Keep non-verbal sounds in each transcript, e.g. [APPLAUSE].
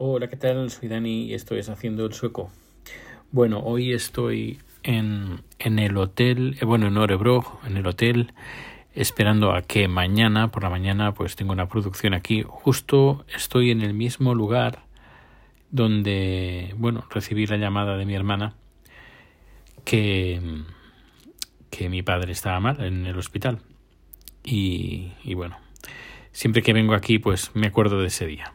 Hola, ¿qué tal? Soy Dani y estoy haciendo el sueco. Bueno, hoy estoy en, en el hotel, eh, bueno, en Orebro, en el hotel, esperando a que mañana, por la mañana, pues tengo una producción aquí. Justo estoy en el mismo lugar donde, bueno, recibí la llamada de mi hermana que, que mi padre estaba mal en el hospital. Y, y bueno, siempre que vengo aquí, pues me acuerdo de ese día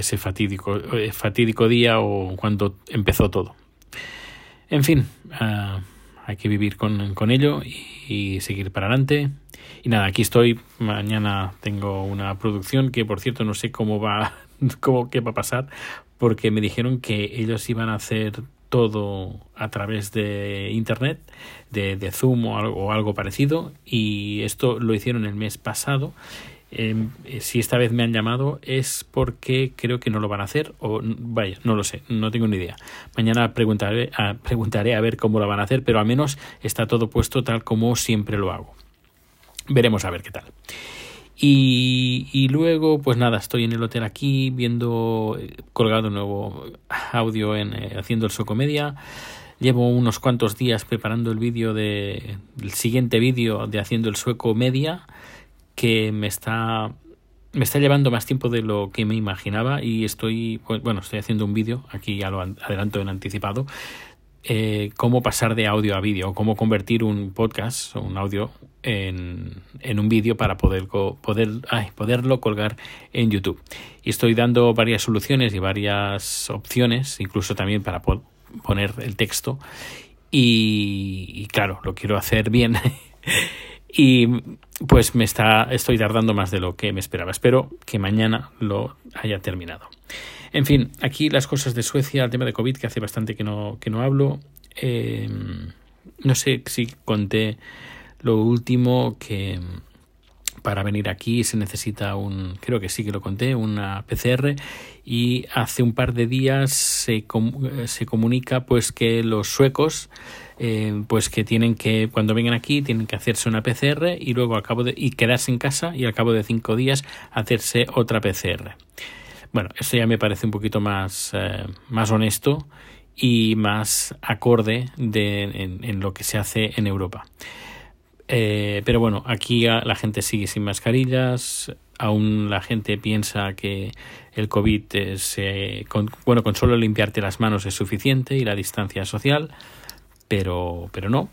ese fatídico, eh, fatídico día o cuando empezó todo. En fin, uh, hay que vivir con, con ello y, seguir para adelante. Y nada, aquí estoy. Mañana tengo una producción que, por cierto, no sé cómo va, [LAUGHS] cómo qué va a pasar, porque me dijeron que ellos iban a hacer todo a través de internet, de, de Zoom o algo, o algo parecido, y esto lo hicieron el mes pasado eh, si esta vez me han llamado es porque creo que no lo van a hacer o vaya, no lo sé, no tengo ni idea. Mañana preguntaré a, [LAUGHS] preguntaré a ver cómo lo van a hacer, pero al menos está todo puesto tal como siempre lo hago. Veremos a ver qué tal. Y, y luego, pues nada, estoy en el hotel aquí viendo eh, colgado un nuevo audio en eh, haciendo el Socomedia. Llevo unos cuantos días preparando el vídeo de el siguiente vídeo de haciendo el sueco media que me está me está llevando más tiempo de lo que me imaginaba y estoy bueno estoy haciendo un vídeo aquí ya lo adelanto en anticipado eh, cómo pasar de audio a vídeo cómo convertir un podcast o un audio en, en un vídeo para poder poder ay, poderlo colgar en YouTube. Y estoy dando varias soluciones y varias opciones incluso también para poner el texto. Y claro lo quiero hacer bien [LAUGHS] y pues me está estoy tardando más de lo que me esperaba. Espero que mañana lo haya terminado. En fin, aquí las cosas de Suecia, el tema de COVID, que hace bastante que no, que no hablo. Eh, no sé si conté lo último que para venir aquí se necesita un, creo que sí que lo conté, una PCR y hace un par de días se, se comunica pues que los suecos eh, pues que tienen que cuando vengan aquí tienen que hacerse una PCR y luego al cabo de y quedarse en casa y al cabo de cinco días hacerse otra PCR. Bueno, esto ya me parece un poquito más, eh, más honesto y más acorde de, en, en lo que se hace en Europa. Eh, pero bueno, aquí la gente sigue sin mascarillas, aún la gente piensa que el COVID es, eh, con, bueno, con solo limpiarte las manos es suficiente y la distancia social, pero, pero no,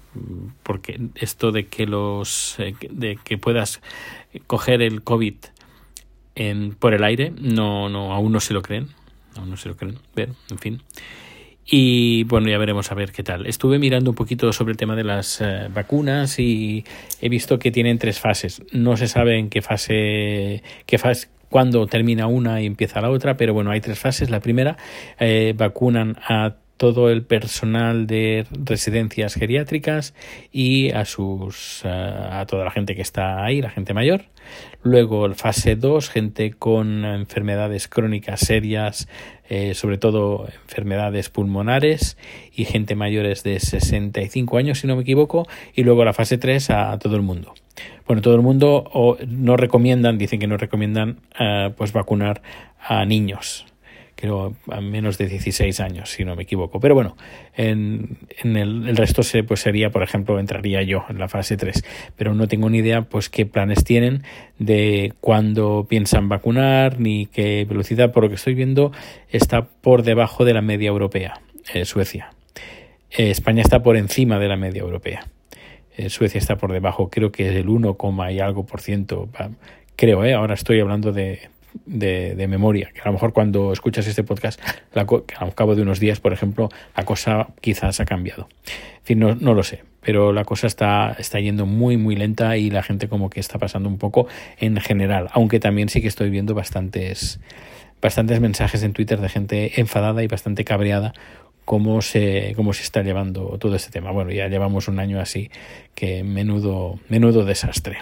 porque esto de que los, eh, de que puedas coger el COVID en, por el aire, no, no, aún no se lo creen, aún no se lo creen, pero, en fin. Y bueno, ya veremos a ver qué tal. Estuve mirando un poquito sobre el tema de las uh, vacunas y he visto que tienen tres fases. No se sabe en qué fase, qué fase, cuándo termina una y empieza la otra, pero bueno, hay tres fases. La primera, eh, vacunan a todo el personal de residencias geriátricas y a sus a toda la gente que está ahí, la gente mayor. Luego fase 2, gente con enfermedades crónicas serias, eh, sobre todo enfermedades pulmonares y gente mayores de 65 años, si no me equivoco. Y luego la fase 3 a todo el mundo. Bueno, todo el mundo o no recomiendan, dicen que no recomiendan uh, pues vacunar a niños creo a menos de 16 años, si no me equivoco. Pero bueno, en, en el, resto pues sería, por ejemplo, entraría yo en la fase 3. Pero no tengo ni idea pues qué planes tienen de cuándo piensan vacunar ni qué velocidad. Por lo que estoy viendo, está por debajo de la media europea, eh, Suecia. Eh, España está por encima de la media europea. Eh, Suecia está por debajo, creo que es el 1, y algo por ciento. Creo, ahora estoy hablando de de, de, memoria, que a lo mejor cuando escuchas este podcast, la, al cabo de unos días, por ejemplo, la cosa quizás ha cambiado. En fin, no, no lo sé, pero la cosa está, está yendo muy, muy lenta y la gente como que está pasando un poco en general, aunque también sí que estoy viendo bastantes, bastantes mensajes en Twitter de gente enfadada y bastante cabreada cómo se, cómo se está llevando todo este tema. Bueno, ya llevamos un año así que menudo, menudo desastre.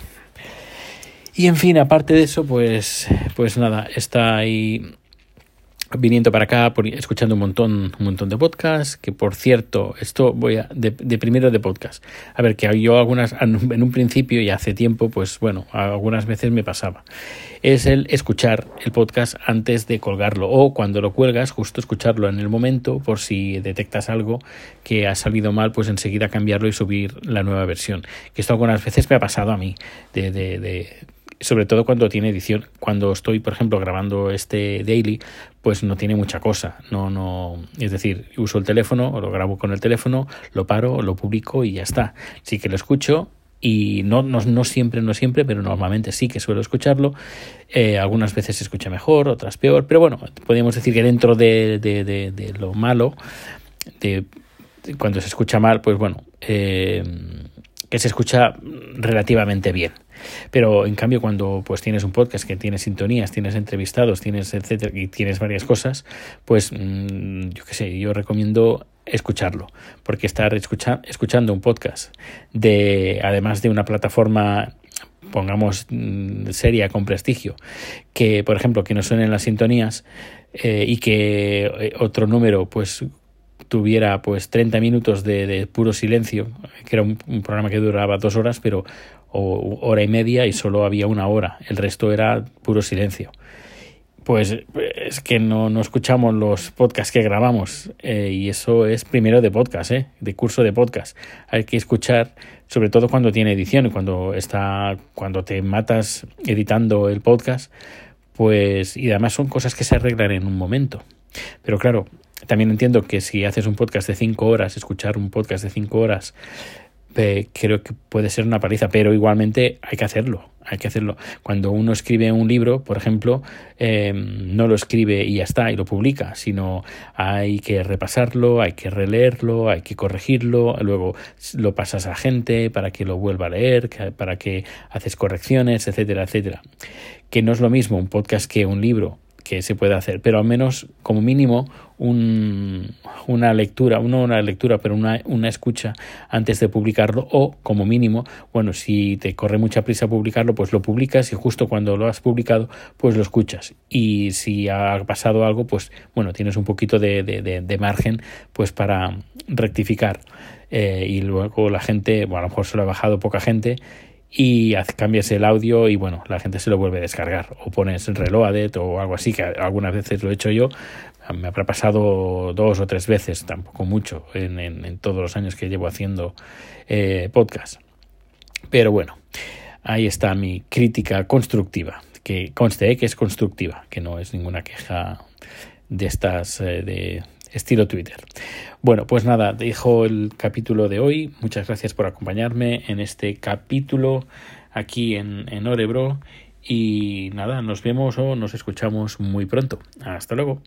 Y en fin, aparte de eso, pues, pues nada, está ahí viniendo para acá, escuchando un montón, un montón de podcasts, que por cierto, esto voy a, de, primero de podcast. A ver, que yo algunas, en un principio y hace tiempo, pues bueno, algunas veces me pasaba. Es el escuchar el podcast antes de colgarlo o cuando lo cuelgas, justo escucharlo en el momento por si detectas algo que ha salido mal, pues enseguida cambiarlo y subir la nueva versión. Que esto algunas veces me ha pasado a mí, de, de, de sobre todo cuando tiene edición. Cuando estoy, por ejemplo, grabando este daily, pues no tiene mucha cosa. No, no, es decir, uso el teléfono lo grabo con el teléfono, lo paro, lo publico y ya está. Sí que lo escucho y no, no, no siempre, no siempre, pero normalmente sí que suelo escucharlo. Eh, algunas veces se escucha mejor, otras peor, pero bueno, podríamos decir que dentro de, de, de, lo malo, de, cuando se escucha mal, pues bueno, eh, que se escucha relativamente bien. Pero en cambio cuando pues tienes un podcast que tiene sintonías, tienes entrevistados, tienes etcétera y tienes varias cosas, pues mm, yo qué sé, yo recomiendo escucharlo, porque estar escucha escuchando un podcast de además de una plataforma pongamos mm, seria con prestigio, que por ejemplo que no suenen las sintonías eh, y que eh, otro número pues tuviera pues 30 minutos de, puro silencio, que era un, programa que duraba dos horas, pero o hora y media y solo había una hora, el resto era puro silencio. Pues es que no, no escuchamos los podcasts que grabamos eh, y eso es primero de podcast, eh, de curso de podcast. Hay que escuchar, sobre todo cuando tiene edición cuando está, cuando te matas editando el podcast, pues y además son cosas que se arreglan en un momento. Pero claro, también entiendo que si haces un podcast de cinco horas, escuchar un podcast de cinco horas, creo que puede ser una paliza, pero igualmente hay que hacerlo, hay que hacerlo. Cuando uno escribe un libro, por ejemplo, em, no lo escribe y ya está, y lo publica, sino hay que repasarlo, hay que releerlo, hay que corregirlo, luego lo pasas a gente para que lo vuelva a leer, para que haces correcciones, etcétera, etcétera. Que no es lo mismo un podcast que un libro que se puede hacer, pero al menos como mínimo un, una lectura, no una lectura, pero una, una escucha antes de publicarlo o como mínimo, bueno, si te corre mucha prisa publicarlo, pues lo publicas y justo cuando lo has publicado, pues lo escuchas. Y si ha pasado algo, pues bueno, tienes un poquito de, de, de, margen pues para rectificar. Eh, y luego la gente, bueno, a lo mejor se lo ha bajado poca gente y cambias el audio y bueno, la gente se lo vuelve a descargar o pones el Reloaded o algo así, que algunas veces lo he hecho yo, me habrá pasado dos o tres veces, tampoco mucho, en, en, todos los años que llevo haciendo eh, podcast. Pero bueno, ahí está mi crítica constructiva, que conste eh, que es constructiva, que no es ninguna queja de estas eh, de estilo Twitter. Bueno, pues nada, dejo el capítulo de hoy. Muchas gracias por acompañarme en este capítulo aquí en, en Orebro. Y nada, nos vemos o nos escuchamos muy pronto. Hasta luego.